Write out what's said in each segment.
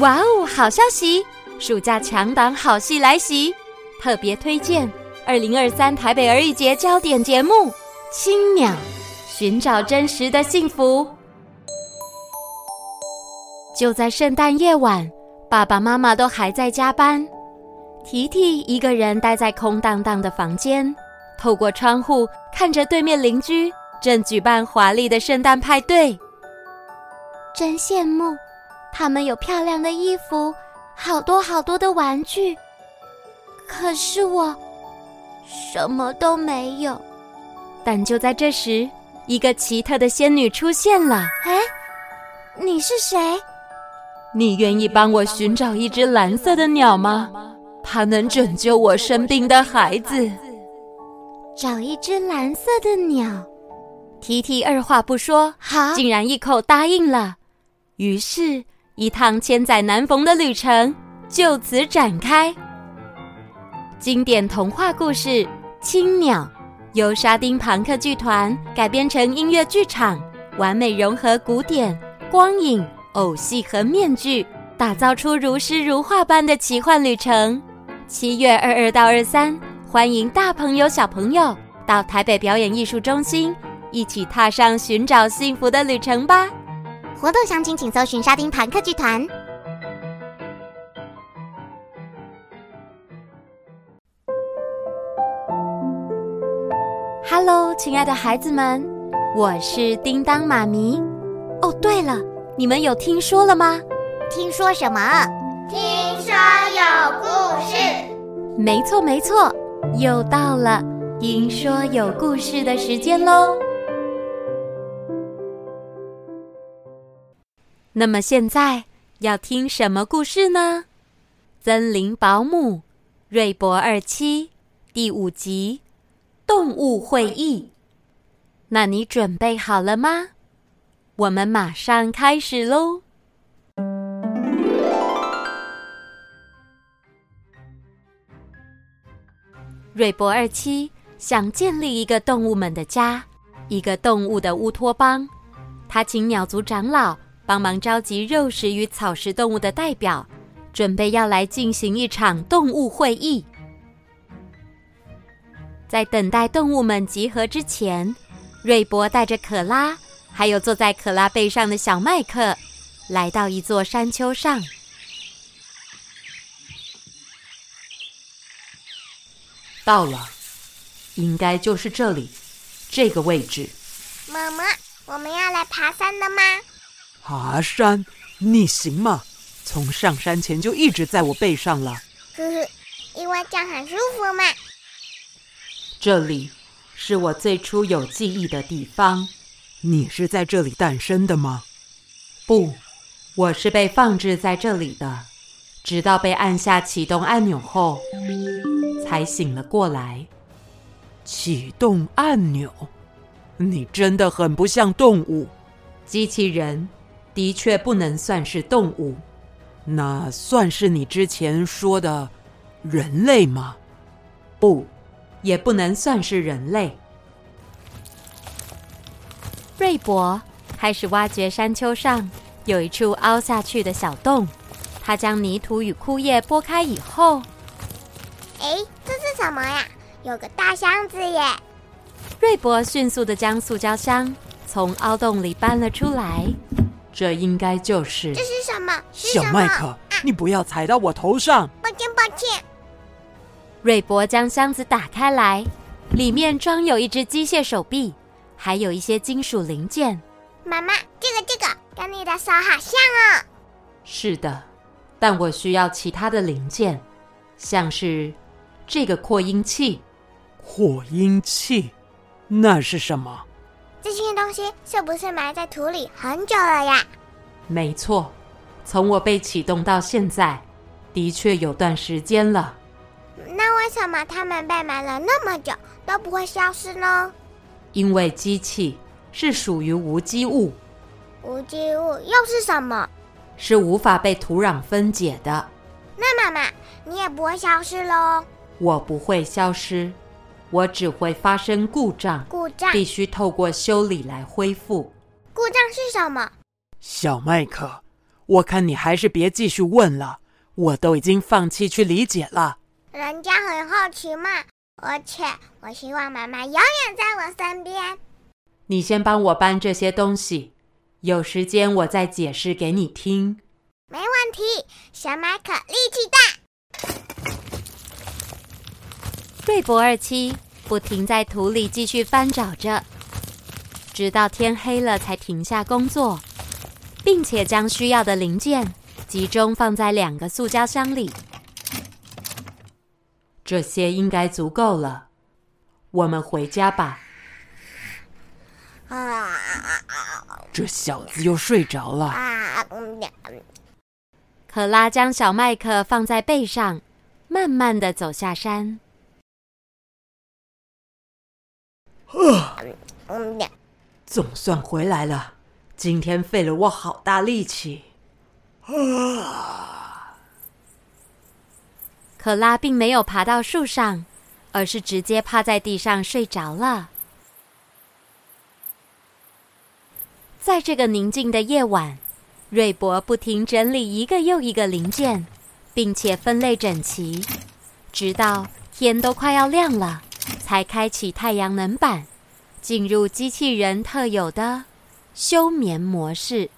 哇哦，好消息！暑假强档好戏来袭，特别推荐二零二三台北儿艺节焦点节目《青鸟》，寻找真实的幸福。就在圣诞夜晚，爸爸妈妈都还在加班，提提一个人待在空荡荡的房间，透过窗户看着对面邻居正举办华丽的圣诞派对，真羡慕。他们有漂亮的衣服，好多好多的玩具，可是我什么都没有。但就在这时，一个奇特的仙女出现了。哎，你是谁？你愿意帮我寻找一只蓝色的鸟吗？它能拯救我生病的孩子。找一只蓝色的鸟。提提二话不说，好，竟然一口答应了。于是。一趟千载难逢的旅程就此展开。经典童话故事《青鸟》由沙丁庞克剧团改编成音乐剧场，完美融合古典、光影、偶戏和面具，打造出如诗如画般的奇幻旅程。七月二二到二三，欢迎大朋友小朋友到台北表演艺术中心，一起踏上寻找幸福的旅程吧。活动详情请搜寻沙丁庞克剧团。Hello，亲爱的孩子们，我是叮当妈咪。哦，对了，你们有听说了吗？听说什么？听说有故事。没错，没错，又到了听说有故事的时间喽。那么现在要听什么故事呢？森林保姆瑞博二七第五集动物会议。那你准备好了吗？我们马上开始喽。瑞博二七想建立一个动物们的家，一个动物的乌托邦。他请鸟族长老。帮忙召集肉食与草食动物的代表，准备要来进行一场动物会议。在等待动物们集合之前，瑞博带着可拉，还有坐在可拉背上的小麦克，来到一座山丘上。到了，应该就是这里，这个位置。妈妈，我们要来爬山了吗？爬山，你行吗？从上山前就一直在我背上了。呵呵，因为这样很舒服嘛。这里是我最初有记忆的地方。你是在这里诞生的吗？不，我是被放置在这里的，直到被按下启动按钮后，才醒了过来。启动按钮？你真的很不像动物。机器人。的确不能算是动物，那算是你之前说的人类吗？不，也不能算是人类。瑞博开始挖掘山丘上有一处凹下去的小洞，他将泥土与枯叶拨开以后，哎，这是什么呀？有个大箱子耶！瑞博迅速的将塑胶箱从凹洞里搬了出来。这应该就是。这是什么？是什么？小麦克，啊，你不要踩到我头上！抱歉，抱歉。瑞博将箱子打开来，里面装有一只机械手臂，还有一些金属零件。妈妈，这个这个跟你的手好像哦。是的，但我需要其他的零件，像是这个扩音器。扩音器？那是什么？东西是不是埋在土里很久了呀？没错，从我被启动到现在，的确有段时间了。那为什么它们被埋了那么久都不会消失呢？因为机器是属于无机物。无机物又是什么？是无法被土壤分解的。那妈妈，你也不会消失喽？我不会消失。我只会发生故障，故障必须透过修理来恢复。故障是什么？小麦克，我看你还是别继续问了，我都已经放弃去理解了。人家很好奇嘛，而且我希望妈妈永远在我身边。你先帮我搬这些东西，有时间我再解释给你听。没问题，小麦克力气大。瑞博二七不停在土里继续翻找着，直到天黑了才停下工作，并且将需要的零件集中放在两个塑胶箱里。这些应该足够了，我们回家吧。啊，这小子又睡着了。啊，可拉将小麦克放在背上，慢慢的走下山。啊总算回来了，今天费了我好大力气。啊可拉并没有爬到树上，而是直接趴在地上睡着了。在这个宁静的夜晚，瑞博不停整理一个又一个零件，并且分类整齐，直到天都快要亮了，才开启太阳能板，进入机器人特有的休眠模式。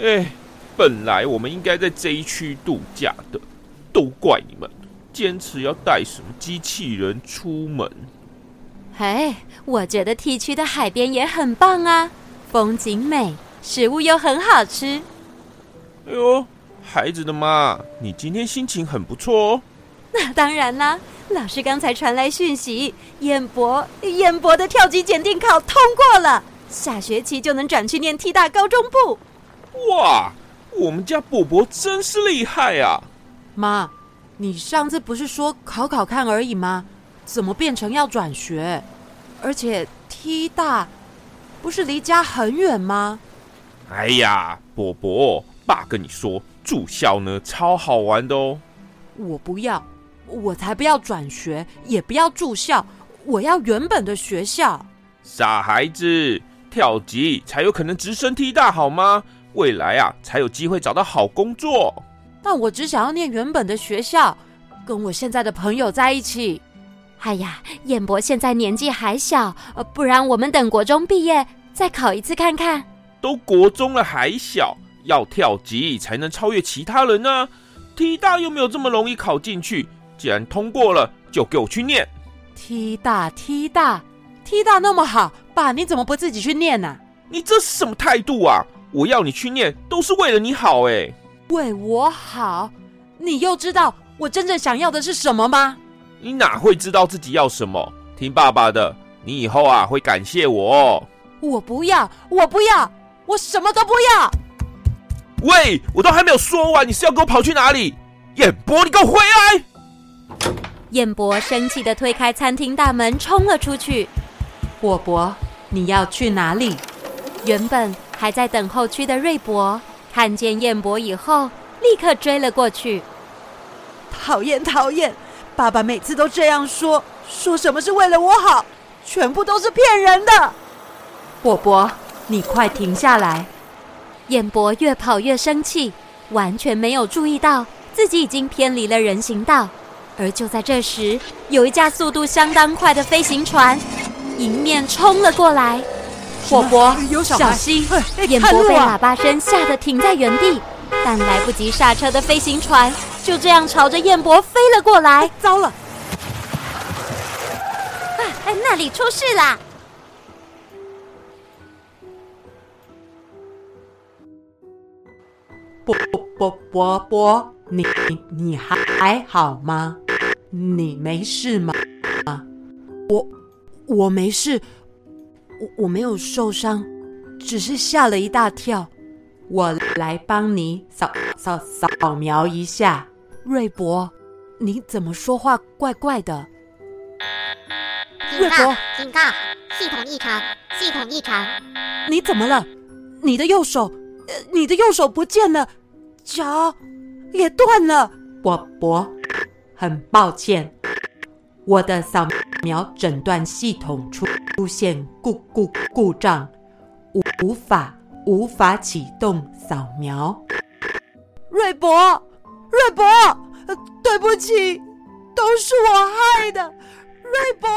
哎，本来我们应该在这一区度假的，都怪你们坚持要带什么机器人出门。哎，我觉得 T 区的海边也很棒啊，风景美，食物又很好吃。哎呦，孩子的妈，你今天心情很不错哦。那当然啦，老师刚才传来讯息，彦博彦博的跳级检定考通过了，下学期就能转去念 T 大高中部。哇，我们家伯伯真是厉害啊！妈，你上次不是说考考看而已吗？怎么变成要转学？而且 T 大不是离家很远吗？哎呀，伯伯，爸跟你说，住校呢超好玩的哦。我不要，我才不要转学，也不要住校，我要原本的学校。傻孩子，跳级才有可能直升 T 大，好吗？未来啊，才有机会找到好工作。但我只想要念原本的学校，跟我现在的朋友在一起。哎呀，彦博现在年纪还小，呃，不然我们等国中毕业再考一次看看。都国中了还小，要跳级才能超越其他人呢，啊。T 大又没有这么容易考进去，既然通过了，就给我去念。T 大，T 大，T 大那么好，爸你怎么不自己去念呢，啊？你这是什么态度啊？我要你去念，都是为了你好哎。为我好？你又知道我真正想要的是什么吗？你哪会知道自己要什么？听爸爸的，你以后啊会感谢我哦。我不要，我不要，我什么都不要。喂，我都还没有说完，你是要给我跑去哪里？彦博，你给我回来！彦博生气的推开餐厅大门，冲了出去。果博，你要去哪里？原本还在等候区的瑞博看见燕博以后，立刻追了过去。讨厌讨厌，爸爸每次都这样说，说什么是为了我好，全部都是骗人的。伯伯，你快停下来！燕博越跑越生气，完全没有注意到自己已经偏离了人行道。而就在这时，有一架速度相当快的飞行船迎面冲了过来。伯伯，小心！彦博被喇叭声吓得停在原地，但来不及刹车的飞行船就这样朝着彦博飞了过来。糟了！啊，那里出事了！伯伯伯伯伯，你你还还好吗？你没事吗？啊，我我没事。我没有受伤，只是吓了一大跳。我来帮你扫扫扫，扫描一下。瑞博，你怎么说话怪怪的？瑞博！警告！系统异常，系统异常。你怎么了？你的右手，呃，你的右手不见了，脚也断了。伯伯，很抱歉，我的扫描诊断系统出出现故故故障，无无法无法启动扫描。瑞博，瑞博，呃，对不起，都是我害的，瑞博。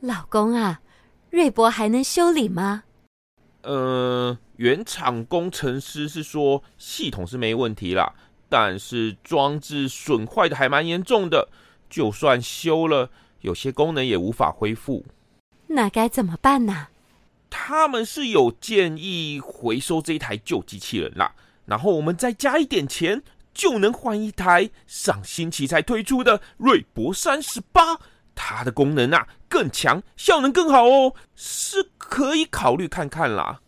老公啊，瑞博还能修理吗？呃，原厂工程师是说系统是没问题啦，但是装置损坏的还蛮严重的，就算修了，有些功能也无法恢复。那该怎么办呢？他们是有建议回收这一台旧机器人啦，然后我们再加一点钱，就能换一台上星期才推出的瑞博三十八。它的功能啊更强，效能更好哦，是可以考虑看看啦。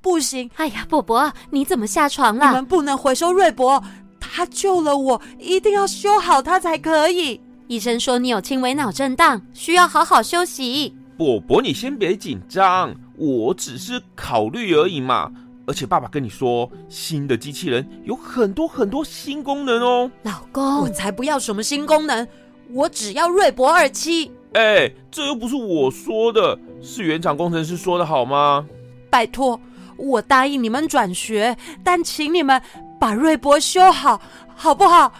不行，哎呀，伯伯，你怎么下床了？你们不能回收瑞博，他救了我，一定要修好他才可以。医生说你有轻微脑震荡，需要好好休息。伯伯，你先别紧张，我只是考虑而已嘛。而且爸爸跟你说，新的机器人有很多很多新功能哦。老公，我才不要什么新功能。我只要瑞博二七。哎，这又不是我说的，是原厂工程师说的好吗？拜托，我答应你们转学，但请你们把瑞博修好，好不好？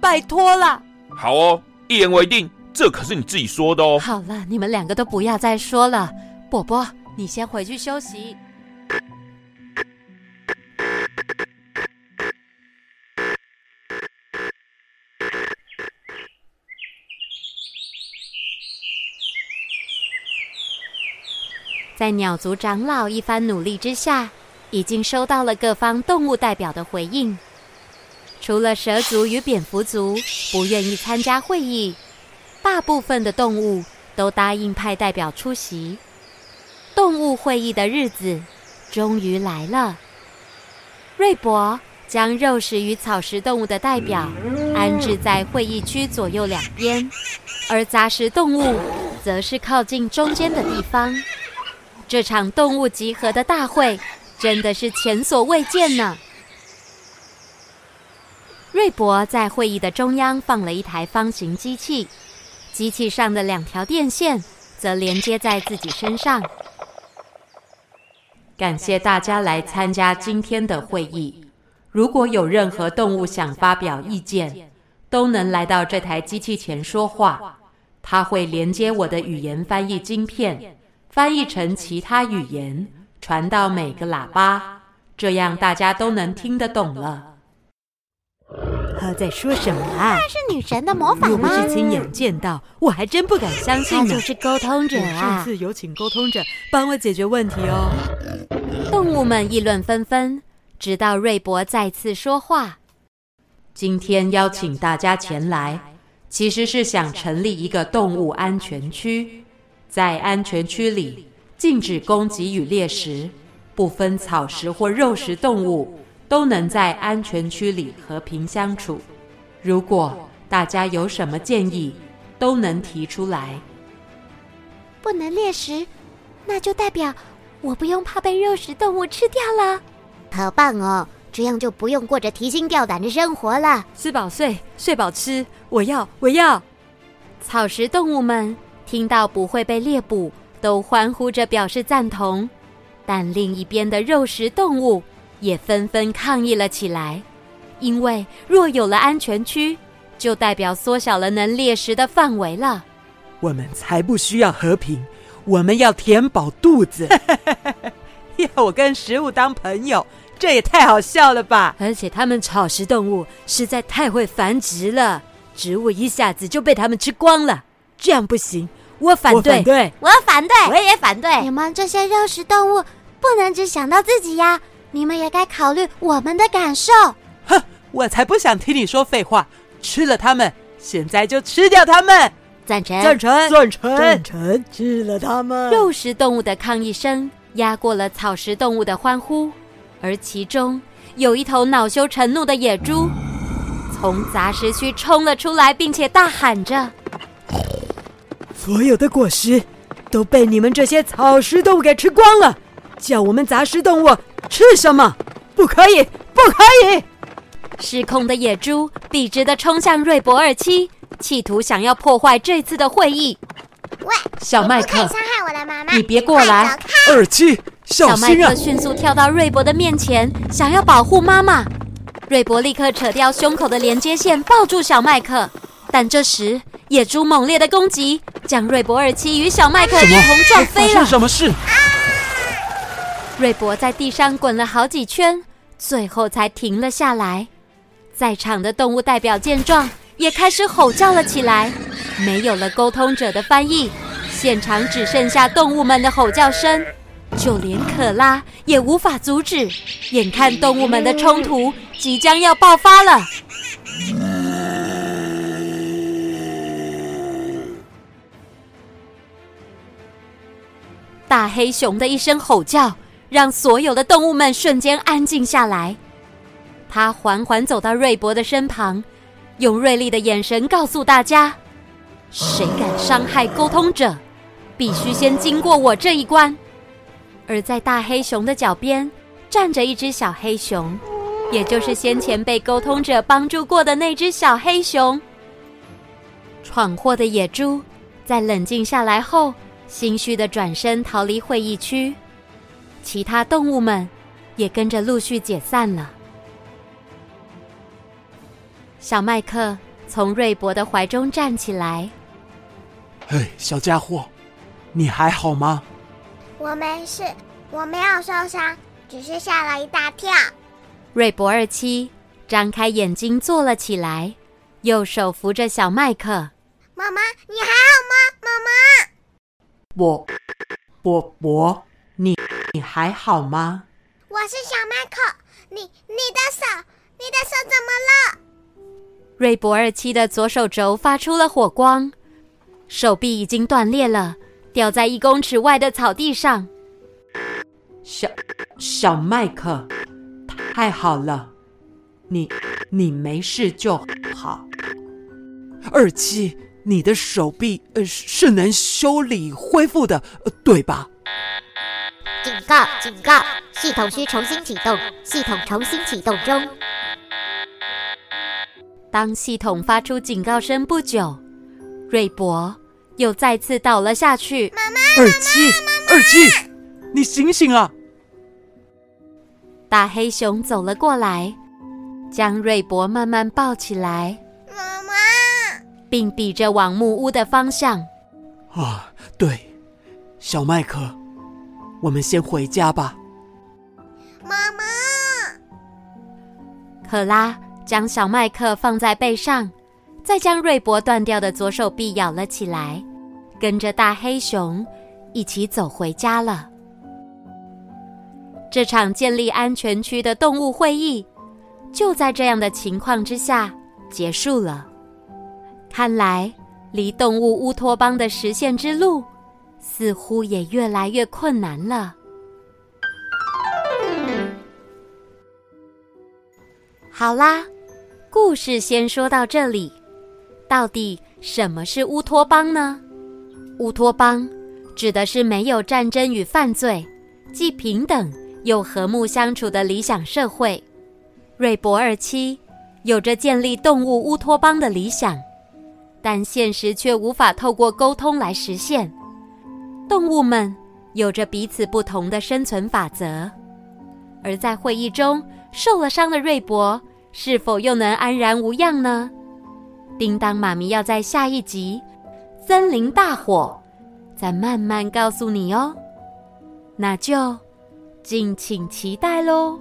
拜托了。好哦，一言为定。这可是你自己说的哦。好了，你们两个都不要再说了。伯伯，你先回去休息。在鸟族长老一番努力之下，已经收到了各方动物代表的回应。除了蛇族与蝙蝠族不愿意参加会议，大部分的动物都答应派代表出席。动物会议的日子终于来了。瑞博将肉食与草食动物的代表安置在会议区左右两边，而杂食动物则是靠近中间的地方。这场动物集合的大会真的是前所未见呢。瑞博在会议的中央放了一台方形机器，机器上的两条电线则连接在自己身上。感谢大家来参加今天的会议。如果有任何动物想发表意见，都能来到这台机器前说话。它会连接我的语言翻译晶片。翻译成其他语言，传到每个喇叭，这样大家都能听得懂了。他在说什么啊？那是女神的魔法吗？我不是亲眼见到，我还真不敢相信呢。他就是沟通者啊！这次有请沟通者帮我解决问题哦。动物们议论纷纷，直到瑞博再次说话。今天邀请大家前来，其实是想成立一个动物安全区。在安全区里，禁止攻击与猎食，不分草食或肉食动物都能在安全区里和平相处。如果大家有什么建议，都能提出来。不能猎食，那就代表我不用怕被肉食动物吃掉了。好棒哦，这样就不用过着提心吊胆的生活了。吃饱睡，睡饱吃，我要，我要。草食动物们。听到不会被猎捕，都欢呼着表示赞同，但另一边的肉食动物也纷纷抗议了起来，因为若有了安全区，就代表缩小了能猎食的范围了。我们才不需要和平，我们要填饱肚子。要我跟食物当朋友，这也太好笑了吧！而且他们草食动物实在太会繁殖了，植物一下子就被他们吃光了，这样不行。我反对，我反对，我反对，我也反对。你们这些肉食动物不能只想到自己呀！你们也该考虑我们的感受。哼，我才不想听你说废话！吃了它们，现在就吃掉它们！赞成，赞成，赞成，赞成，吃了它们。肉食动物的抗议声压过了草食动物的欢呼，而其中有一头恼羞成怒的野猪从杂食区冲了出来，并且大喊着：“所有的果实都被你们这些草食动物给吃光了，叫我们杂食动物吃什么？不可以，不可以！”失控的野猪笔直的冲向瑞博二七。企图想要破坏这次的会议。喂，小麦克，伤害我的妈妈！你别过来！二七，小心啊！小麦克迅速跳到瑞博的面前，想要保护妈妈。瑞博立刻扯掉胸口的连接线，抱住小麦克。但这时，野猪猛烈的攻击将瑞博尔奇与小麦克一同撞飞了。什么事？瑞博在地上滚了好几圈，最后才停了下来。在场的动物代表见状。也开始吼叫了起来，没有了沟通者的翻译，现场只剩下动物们的吼叫声，就连可拉也无法阻止。眼看动物们的冲突即将要爆发了，大黑熊的一声吼叫，让所有的动物们瞬间安静下来。他缓缓走到瑞博的身旁。用锐利的眼神告诉大家：“谁敢伤害沟通者，必须先经过我这一关。”而在大黑熊的脚边站着一只小黑熊，也就是先前被沟通者帮助过的那只小黑熊。闯祸的野猪在冷静下来后，心虚的转身逃离会议区，其他动物们也跟着陆续解散了。小麦克从瑞博的怀中站起来。嘿，小家伙，你还好吗？我没事，我没有受伤，只是吓了一大跳。瑞博二七张开眼睛坐了起来，右手扶着小麦克。妈妈，你还好吗？妈妈，我，我我，你你还好吗？我是小麦克，你你的手，你的手怎么了？瑞博二七的左手肘发出了火光，手臂已经断裂了，掉在一公尺外的草地上。小小麦克，太好了，你你没事就好。二七，你的手臂呃是能修理恢复的，呃，对吧？警告警告，系统需重新启动，系统重新启动中。当系统发出警告声不久，瑞博又再次倒了下去。妈妈，二七，二七，你醒醒啊！大黑熊走了过来，将瑞博慢慢抱起来。并比着往木屋的方向。啊，对，小麦克，我们先回家吧。妈妈，可拉。将小麦克放在背上，再将瑞博断掉的左手臂咬了起来，跟着大黑熊一起走回家了。这场建立安全区的动物会议，就在这样的情况之下结束了。看来，离动物乌托邦的实现之路，似乎也越来越困难了。好啦。故事先说到这里，到底什么是乌托邦呢？乌托邦指的是没有战争与犯罪，既平等又和睦相处的理想社会。瑞博二七有着建立动物乌托邦的理想，但现实却无法透过沟通来实现。动物们有着彼此不同的生存法则，而在会议中受了伤的瑞博。是否又能安然无恙呢？叮当妈咪要在下一集《森林大火》再慢慢告诉你哦，那就敬请期待喽。